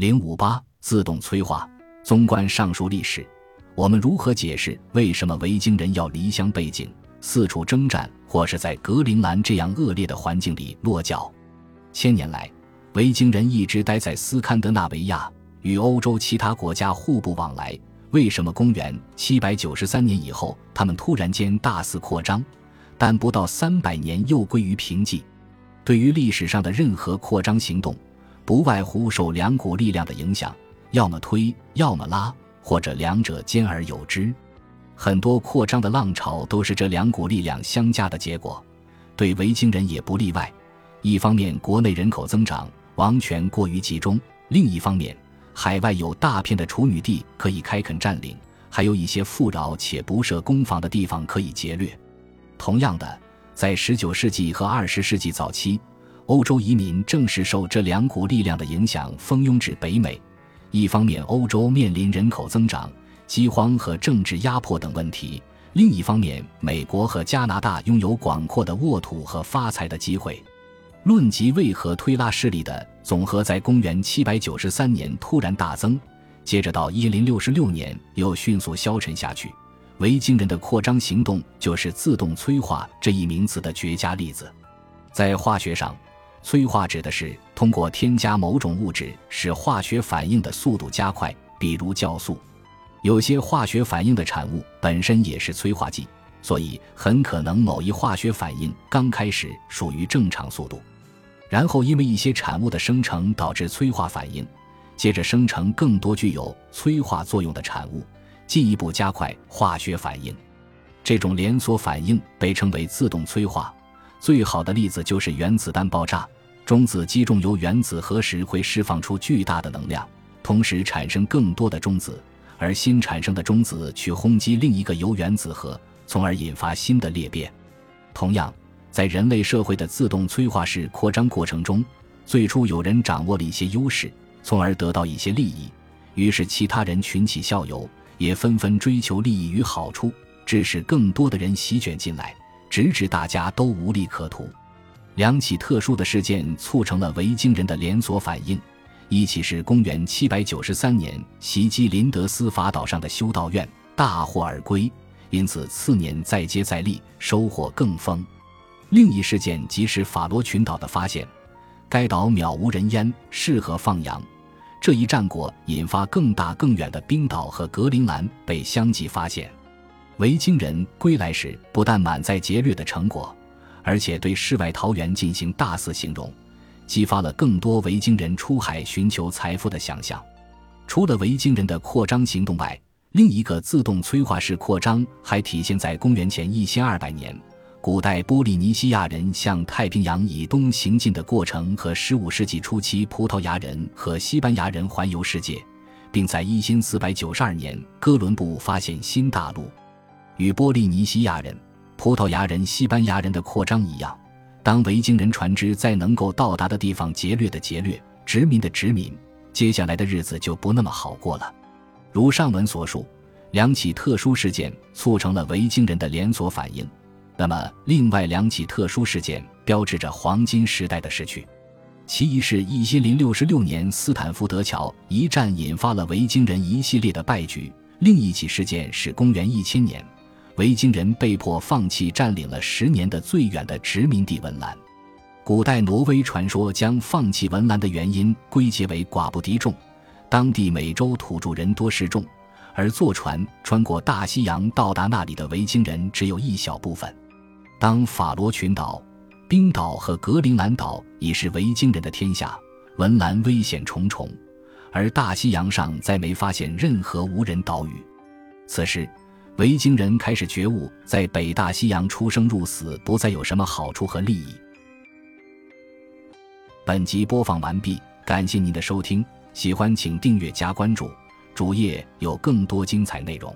零五八自动催化。纵观上述历史，我们如何解释为什么维京人要离乡背井，四处征战，或是在格陵兰这样恶劣的环境里落脚？千年来，维京人一直待在斯堪的纳维亚，与欧洲其他国家互不往来。为什么公元七百九十三年以后，他们突然间大肆扩张，但不到三百年又归于平静？对于历史上的任何扩张行动，不外乎受两股力量的影响，要么推，要么拉，或者两者兼而有之。很多扩张的浪潮都是这两股力量相加的结果，对维京人也不例外。一方面，国内人口增长，王权过于集中；另一方面，海外有大片的处女地可以开垦占领，还有一些富饶且不设攻防的地方可以劫掠。同样的，在19世纪和20世纪早期，欧洲移民正是受这两股力量的影响，蜂拥至北美。一方面，欧洲面临人口增长、饥荒和政治压迫等问题；另一方面，美国和加拿大拥有广阔的沃土和发财的机会。论及为何推拉势力的总和在公元793年突然大增，接着到1066年又迅速消沉下去，维京人的扩张行动就是自动催化这一名词的绝佳例子。在化学上，催化指的是通过添加某种物质使化学反应的速度加快，比如酵素。有些化学反应的产物本身也是催化剂，所以很可能某一化学反应刚开始属于正常速度。然后，因为一些产物的生成导致催化反应，接着生成更多具有催化作用的产物，进一步加快化学反应。这种连锁反应被称为自动催化。最好的例子就是原子弹爆炸，中子击中铀原子核时会释放出巨大的能量，同时产生更多的中子，而新产生的中子去轰击另一个铀原子核，从而引发新的裂变。同样。在人类社会的自动催化式扩张过程中，最初有人掌握了一些优势，从而得到一些利益，于是其他人群起效尤，也纷纷追求利益与好处，致使更多的人席卷进来，直至大家都无利可图。两起特殊的事件促成了维京人的连锁反应：一起是公元793年袭击林德斯法岛上的修道院，大获而归，因此次年再接再厉，收获更丰。另一事件即是法罗群岛的发现，该岛渺无人烟，适合放羊。这一战果引发更大更远的冰岛和格陵兰被相继发现。维京人归来时，不但满载劫掠的成果，而且对世外桃源进行大肆形容，激发了更多维京人出海寻求财富的想象。除了维京人的扩张行动外，另一个自动催化式扩张还体现在公元前一千二百年。古代波利尼西亚人向太平洋以东行进的过程和15世纪初期葡萄牙人和西班牙人环游世界，并在1492年哥伦布发现新大陆。与波利尼西亚人、葡萄牙人、西班牙人的扩张一样，当维京人船只在能够到达的地方劫掠的劫掠、殖民的殖民，接下来的日子就不那么好过了。如上文所述，两起特殊事件促成了维京人的连锁反应。那么，另外两起特殊事件标志着黄金时代的逝去。其一是一千零六十六年斯坦福德桥一战引发了维京人一系列的败局；另一起事件是公元一千年，维京人被迫放弃占领了十年的最远的殖民地文兰。古代挪威传说将放弃文兰的原因归结为寡不敌众，当地美洲土著人多势众，而坐船穿过大西洋到达那里的维京人只有一小部分。当法罗群岛、冰岛和格陵兰岛已是维京人的天下，文兰危险重重，而大西洋上再没发现任何无人岛屿。此时，维京人开始觉悟，在北大西洋出生入死不再有什么好处和利益。本集播放完毕，感谢您的收听，喜欢请订阅加关注，主页有更多精彩内容。